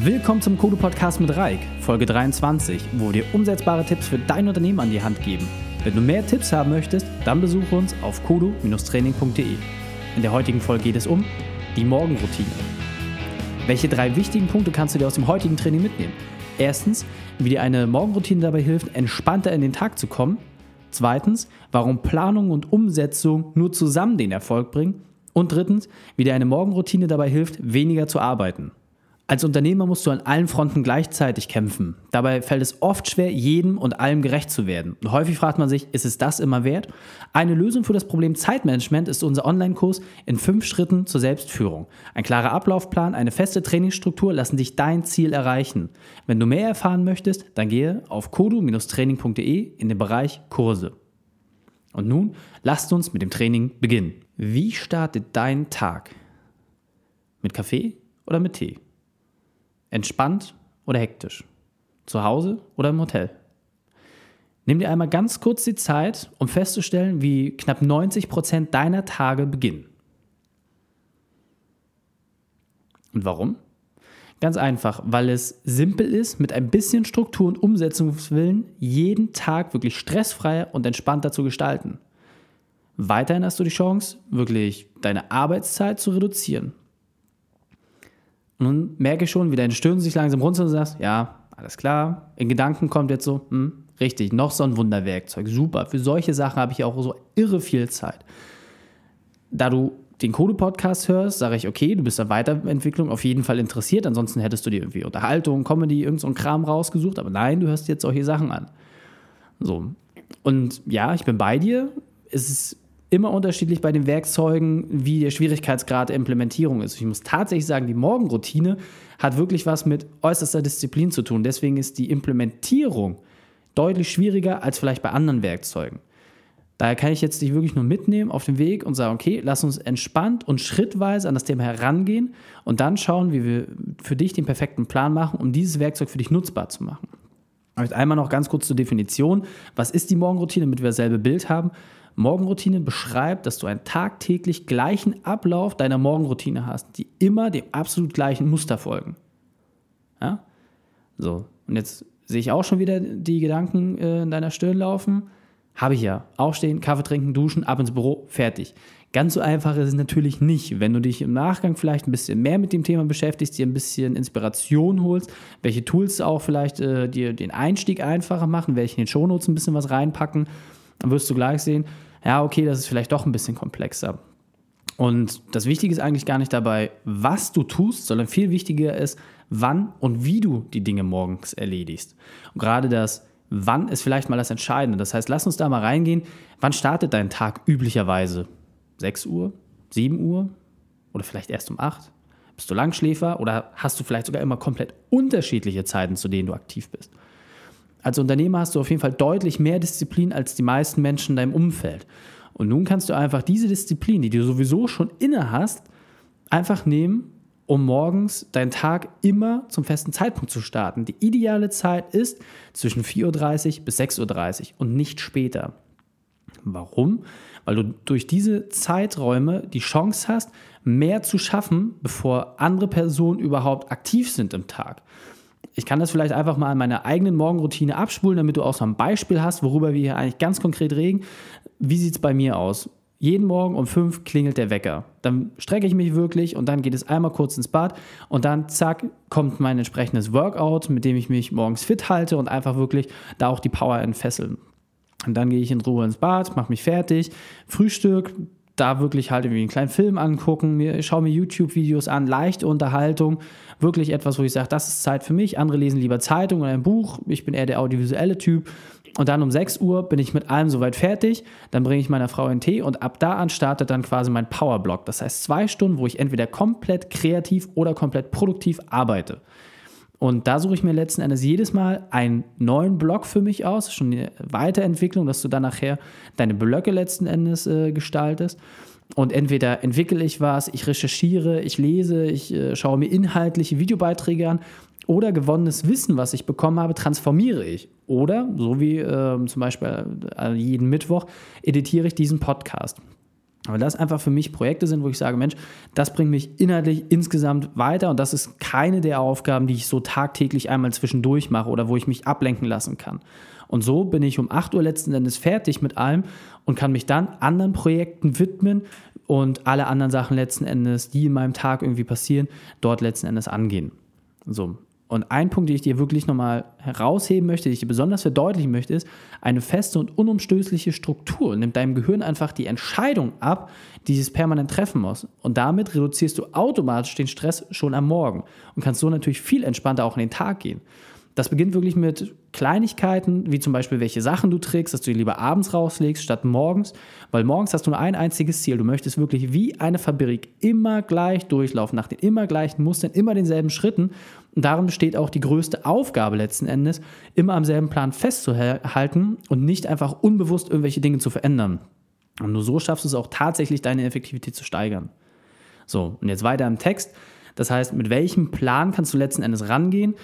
Willkommen zum Kodo Podcast mit Reik, Folge 23, wo wir dir umsetzbare Tipps für dein Unternehmen an die Hand geben. Wenn du mehr Tipps haben möchtest, dann besuche uns auf kodo-training.de. In der heutigen Folge geht es um die Morgenroutine. Welche drei wichtigen Punkte kannst du dir aus dem heutigen Training mitnehmen? Erstens, wie dir eine Morgenroutine dabei hilft, entspannter in den Tag zu kommen. Zweitens, warum Planung und Umsetzung nur zusammen den Erfolg bringen. Und drittens, wie dir eine Morgenroutine dabei hilft, weniger zu arbeiten. Als Unternehmer musst du an allen Fronten gleichzeitig kämpfen. Dabei fällt es oft schwer, jedem und allem gerecht zu werden. Und häufig fragt man sich, ist es das immer wert? Eine Lösung für das Problem Zeitmanagement ist unser Online-Kurs in fünf Schritten zur Selbstführung. Ein klarer Ablaufplan, eine feste Trainingsstruktur lassen dich dein Ziel erreichen. Wenn du mehr erfahren möchtest, dann gehe auf kodu-training.de in den Bereich Kurse. Und nun lasst uns mit dem Training beginnen. Wie startet dein Tag? Mit Kaffee oder mit Tee? Entspannt oder hektisch? Zu Hause oder im Hotel? Nimm dir einmal ganz kurz die Zeit, um festzustellen, wie knapp 90 Prozent deiner Tage beginnen. Und warum? Ganz einfach, weil es simpel ist, mit ein bisschen Struktur und Umsetzungswillen jeden Tag wirklich stressfreier und entspannter zu gestalten. Weiterhin hast du die Chance, wirklich deine Arbeitszeit zu reduzieren und nun merke ich schon, wie deine Stirn sich langsam runter und sagst, ja, alles klar. In Gedanken kommt jetzt so, hm, richtig, noch so ein Wunderwerkzeug. Super. Für solche Sachen habe ich auch so irre viel Zeit. Da du den Code-Podcast hörst, sage ich, okay, du bist an Weiterentwicklung auf jeden Fall interessiert. Ansonsten hättest du dir irgendwie Unterhaltung, Comedy, irgend so ein Kram rausgesucht. Aber nein, du hörst jetzt solche Sachen an. So. Und ja, ich bin bei dir. Es ist immer unterschiedlich bei den Werkzeugen, wie der Schwierigkeitsgrad der Implementierung ist. Ich muss tatsächlich sagen, die Morgenroutine hat wirklich was mit äußerster Disziplin zu tun. Deswegen ist die Implementierung deutlich schwieriger als vielleicht bei anderen Werkzeugen. Daher kann ich jetzt dich wirklich nur mitnehmen auf den Weg und sagen, okay, lass uns entspannt und schrittweise an das Thema herangehen und dann schauen, wie wir für dich den perfekten Plan machen, um dieses Werkzeug für dich nutzbar zu machen. Einmal noch ganz kurz zur Definition. Was ist die Morgenroutine, damit wir dasselbe Bild haben? Morgenroutine beschreibt, dass du einen tagtäglich gleichen Ablauf deiner Morgenroutine hast, die immer dem absolut gleichen Muster folgen. Ja? So, und jetzt sehe ich auch schon wieder die Gedanken äh, in deiner Stirn laufen. Habe ich ja. Aufstehen, Kaffee trinken, duschen, ab ins Büro, fertig. Ganz so einfach ist es natürlich nicht. Wenn du dich im Nachgang vielleicht ein bisschen mehr mit dem Thema beschäftigst, dir ein bisschen Inspiration holst, welche Tools auch vielleicht äh, dir den Einstieg einfacher machen, welche in den Shownotes ein bisschen was reinpacken, dann wirst du gleich sehen, ja, okay, das ist vielleicht doch ein bisschen komplexer. Und das Wichtige ist eigentlich gar nicht dabei, was du tust, sondern viel wichtiger ist, wann und wie du die Dinge morgens erledigst. Und gerade das Wann ist vielleicht mal das Entscheidende. Das heißt, lass uns da mal reingehen. Wann startet dein Tag üblicherweise? 6 Uhr? 7 Uhr? Oder vielleicht erst um 8? Bist du Langschläfer oder hast du vielleicht sogar immer komplett unterschiedliche Zeiten, zu denen du aktiv bist? Als Unternehmer hast du auf jeden Fall deutlich mehr Disziplin als die meisten Menschen in deinem Umfeld. Und nun kannst du einfach diese Disziplin, die du sowieso schon inne hast, einfach nehmen, um morgens deinen Tag immer zum festen Zeitpunkt zu starten. Die ideale Zeit ist zwischen 4.30 Uhr bis 6.30 Uhr und nicht später. Warum? Weil du durch diese Zeiträume die Chance hast, mehr zu schaffen, bevor andere Personen überhaupt aktiv sind im Tag. Ich kann das vielleicht einfach mal an meiner eigenen Morgenroutine abspulen, damit du auch so ein Beispiel hast, worüber wir hier eigentlich ganz konkret reden. Wie sieht es bei mir aus? Jeden Morgen um fünf klingelt der Wecker. Dann strecke ich mich wirklich und dann geht es einmal kurz ins Bad und dann zack kommt mein entsprechendes Workout, mit dem ich mich morgens fit halte und einfach wirklich da auch die Power entfesseln. Und dann gehe ich in Ruhe ins Bad, mache mich fertig, Frühstück, da wirklich halt irgendwie einen kleinen Film angucken, mir, schaue mir YouTube-Videos an, leichte Unterhaltung, wirklich etwas, wo ich sage, das ist Zeit für mich. Andere lesen lieber Zeitung oder ein Buch. Ich bin eher der audiovisuelle Typ. Und dann um 6 Uhr bin ich mit allem soweit fertig. Dann bringe ich meiner Frau einen Tee und ab da an startet dann quasi mein Powerblock. Das heißt zwei Stunden, wo ich entweder komplett kreativ oder komplett produktiv arbeite. Und da suche ich mir letzten Endes jedes Mal einen neuen Block für mich aus, schon eine Weiterentwicklung, dass du dann nachher deine Blöcke letzten Endes äh, gestaltest. Und entweder entwickle ich was, ich recherchiere, ich lese, ich äh, schaue mir inhaltliche Videobeiträge an oder gewonnenes Wissen, was ich bekommen habe, transformiere ich. Oder, so wie äh, zum Beispiel äh, jeden Mittwoch, editiere ich diesen Podcast. Aber das einfach für mich Projekte sind, wo ich sage, Mensch, das bringt mich inhaltlich insgesamt weiter und das ist keine der Aufgaben, die ich so tagtäglich einmal zwischendurch mache oder wo ich mich ablenken lassen kann. Und so bin ich um 8 Uhr letzten Endes fertig mit allem und kann mich dann anderen Projekten widmen und alle anderen Sachen letzten Endes, die in meinem Tag irgendwie passieren, dort letzten Endes angehen. So, und ein Punkt, den ich dir wirklich nochmal herausheben möchte, den ich dir besonders verdeutlichen möchte, ist, eine feste und unumstößliche Struktur nimmt deinem Gehirn einfach die Entscheidung ab, die es permanent treffen muss. Und damit reduzierst du automatisch den Stress schon am Morgen und kannst so natürlich viel entspannter auch in den Tag gehen. Das beginnt wirklich mit Kleinigkeiten, wie zum Beispiel, welche Sachen du trägst, dass du die lieber abends rauslegst statt morgens, weil morgens hast du nur ein einziges Ziel. Du möchtest wirklich wie eine Fabrik immer gleich durchlaufen, nach den immer gleichen Mustern, immer denselben Schritten. Und darin besteht auch die größte Aufgabe letzten Endes, immer am selben Plan festzuhalten und nicht einfach unbewusst irgendwelche Dinge zu verändern. Und nur so schaffst du es auch tatsächlich, deine Effektivität zu steigern. So, und jetzt weiter im Text. Das heißt, mit welchem Plan kannst du letzten Endes rangehen?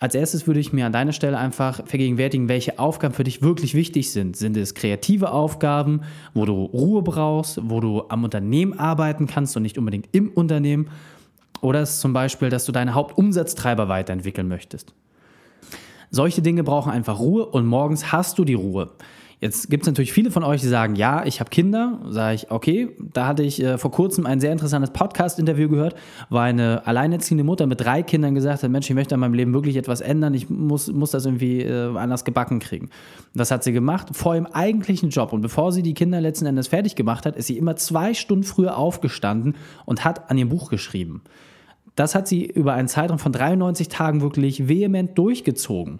Als erstes würde ich mir an deiner Stelle einfach vergegenwärtigen, welche Aufgaben für dich wirklich wichtig sind. Sind es kreative Aufgaben, wo du Ruhe brauchst, wo du am Unternehmen arbeiten kannst und nicht unbedingt im Unternehmen? Oder ist es zum Beispiel, dass du deine Hauptumsatztreiber weiterentwickeln möchtest? Solche Dinge brauchen einfach Ruhe und morgens hast du die Ruhe. Jetzt gibt es natürlich viele von euch, die sagen, ja, ich habe Kinder. Sage ich, okay, da hatte ich äh, vor kurzem ein sehr interessantes Podcast-Interview gehört, wo eine alleinerziehende Mutter mit drei Kindern gesagt hat, Mensch, ich möchte in meinem Leben wirklich etwas ändern, ich muss, muss das irgendwie äh, anders gebacken kriegen. Das hat sie gemacht vor ihrem eigentlichen Job. Und bevor sie die Kinder letzten Endes fertig gemacht hat, ist sie immer zwei Stunden früher aufgestanden und hat an ihrem Buch geschrieben. Das hat sie über einen Zeitraum von 93 Tagen wirklich vehement durchgezogen.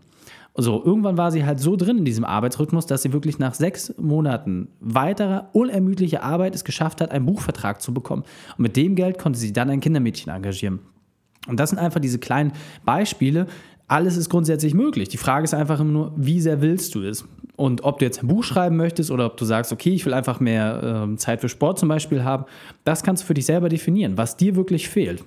So, irgendwann war sie halt so drin in diesem Arbeitsrhythmus, dass sie wirklich nach sechs Monaten weiterer unermüdlicher Arbeit es geschafft hat, einen Buchvertrag zu bekommen. Und mit dem Geld konnte sie dann ein Kindermädchen engagieren. Und das sind einfach diese kleinen Beispiele. Alles ist grundsätzlich möglich. Die Frage ist einfach immer nur, wie sehr willst du es? Und ob du jetzt ein Buch schreiben möchtest oder ob du sagst, okay, ich will einfach mehr äh, Zeit für Sport zum Beispiel haben, das kannst du für dich selber definieren, was dir wirklich fehlt.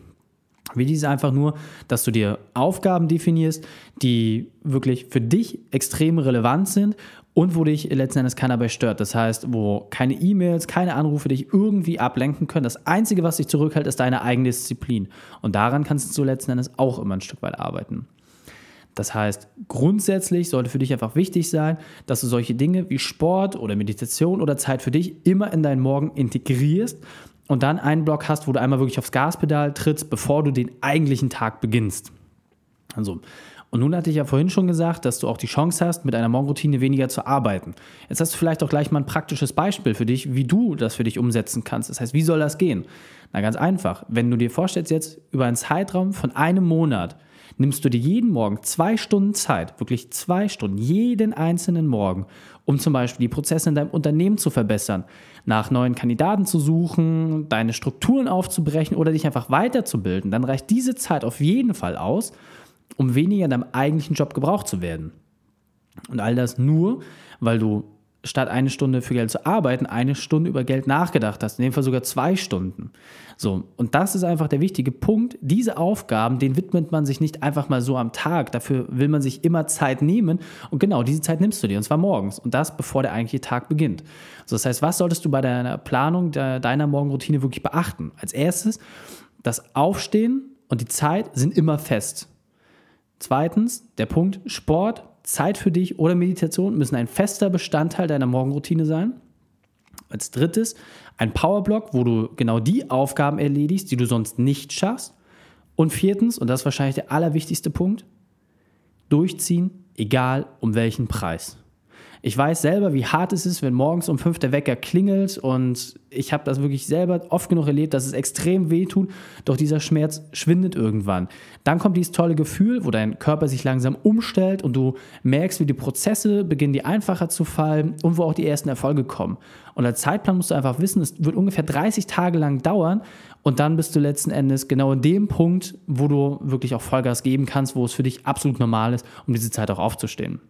Wichtig ist einfach nur, dass du dir Aufgaben definierst, die wirklich für dich extrem relevant sind und wo dich letzten Endes keiner bei stört. Das heißt, wo keine E-Mails, keine Anrufe dich irgendwie ablenken können. Das Einzige, was dich zurückhält, ist deine eigene Disziplin. Und daran kannst du letzten Endes auch immer ein Stück weit arbeiten. Das heißt, grundsätzlich sollte für dich einfach wichtig sein, dass du solche Dinge wie Sport oder Meditation oder Zeit für dich immer in deinen Morgen integrierst und dann einen Block hast, wo du einmal wirklich aufs Gaspedal trittst, bevor du den eigentlichen Tag beginnst. Also, und nun hatte ich ja vorhin schon gesagt, dass du auch die Chance hast, mit einer Morgenroutine weniger zu arbeiten. Jetzt hast du vielleicht auch gleich mal ein praktisches Beispiel für dich, wie du das für dich umsetzen kannst. Das heißt, wie soll das gehen? Na, ganz einfach. Wenn du dir vorstellst, jetzt über einen Zeitraum von einem Monat nimmst du dir jeden Morgen zwei Stunden Zeit, wirklich zwei Stunden, jeden einzelnen Morgen, um zum Beispiel die Prozesse in deinem Unternehmen zu verbessern, nach neuen Kandidaten zu suchen, deine Strukturen aufzubrechen oder dich einfach weiterzubilden, dann reicht diese Zeit auf jeden Fall aus, um weniger in deinem eigentlichen Job gebraucht zu werden. Und all das nur, weil du statt eine Stunde für Geld zu arbeiten, eine Stunde über Geld nachgedacht hast. In dem Fall sogar zwei Stunden. So, und das ist einfach der wichtige Punkt. Diese Aufgaben, denen widmet man sich nicht einfach mal so am Tag. Dafür will man sich immer Zeit nehmen. Und genau diese Zeit nimmst du dir, und zwar morgens. Und das, bevor der eigentliche Tag beginnt. So, das heißt, was solltest du bei deiner Planung der, deiner Morgenroutine wirklich beachten? Als erstes, das Aufstehen und die Zeit sind immer fest. Zweitens, der Punkt Sport, Zeit für dich oder Meditation müssen ein fester Bestandteil deiner Morgenroutine sein. Als drittes, ein Powerblock, wo du genau die Aufgaben erledigst, die du sonst nicht schaffst. Und viertens, und das ist wahrscheinlich der allerwichtigste Punkt, durchziehen, egal um welchen Preis. Ich weiß selber, wie hart es ist, wenn morgens um fünf der Wecker klingelt und ich habe das wirklich selber oft genug erlebt, dass es extrem weh tut, doch dieser Schmerz schwindet irgendwann. Dann kommt dieses tolle Gefühl, wo dein Körper sich langsam umstellt und du merkst, wie die Prozesse beginnen, dir einfacher zu fallen und wo auch die ersten Erfolge kommen. Und als Zeitplan musst du einfach wissen, es wird ungefähr 30 Tage lang dauern und dann bist du letzten Endes genau in dem Punkt, wo du wirklich auch Vollgas geben kannst, wo es für dich absolut normal ist, um diese Zeit auch aufzustehen.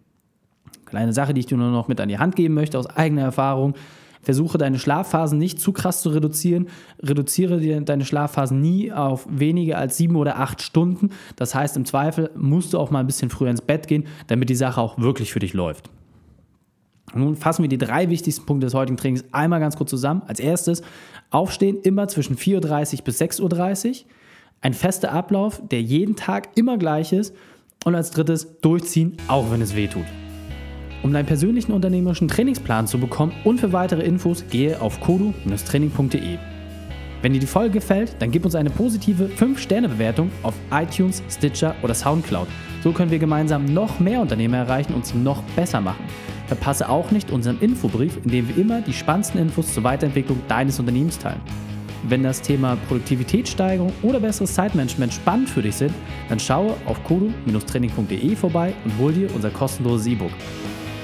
Kleine Sache, die ich dir nur noch mit an die Hand geben möchte aus eigener Erfahrung. Versuche deine Schlafphasen nicht zu krass zu reduzieren. Reduziere deine Schlafphasen nie auf weniger als sieben oder acht Stunden. Das heißt, im Zweifel musst du auch mal ein bisschen früher ins Bett gehen, damit die Sache auch wirklich für dich läuft. Nun fassen wir die drei wichtigsten Punkte des heutigen Trainings einmal ganz kurz zusammen. Als erstes, aufstehen immer zwischen 4.30 Uhr bis 6.30 Uhr. Ein fester Ablauf, der jeden Tag immer gleich ist. Und als drittes, durchziehen, auch wenn es weh tut. Um deinen persönlichen unternehmerischen Trainingsplan zu bekommen und für weitere Infos, gehe auf kodu-training.de. Wenn dir die Folge gefällt, dann gib uns eine positive 5-Sterne-Bewertung auf iTunes, Stitcher oder Soundcloud. So können wir gemeinsam noch mehr Unternehmer erreichen und sie noch besser machen. Verpasse auch nicht unseren Infobrief, in dem wir immer die spannendsten Infos zur Weiterentwicklung deines Unternehmens teilen. Wenn das Thema Produktivitätssteigerung oder besseres Zeitmanagement spannend für dich sind, dann schaue auf kodu-training.de vorbei und hol dir unser kostenloses E-Book.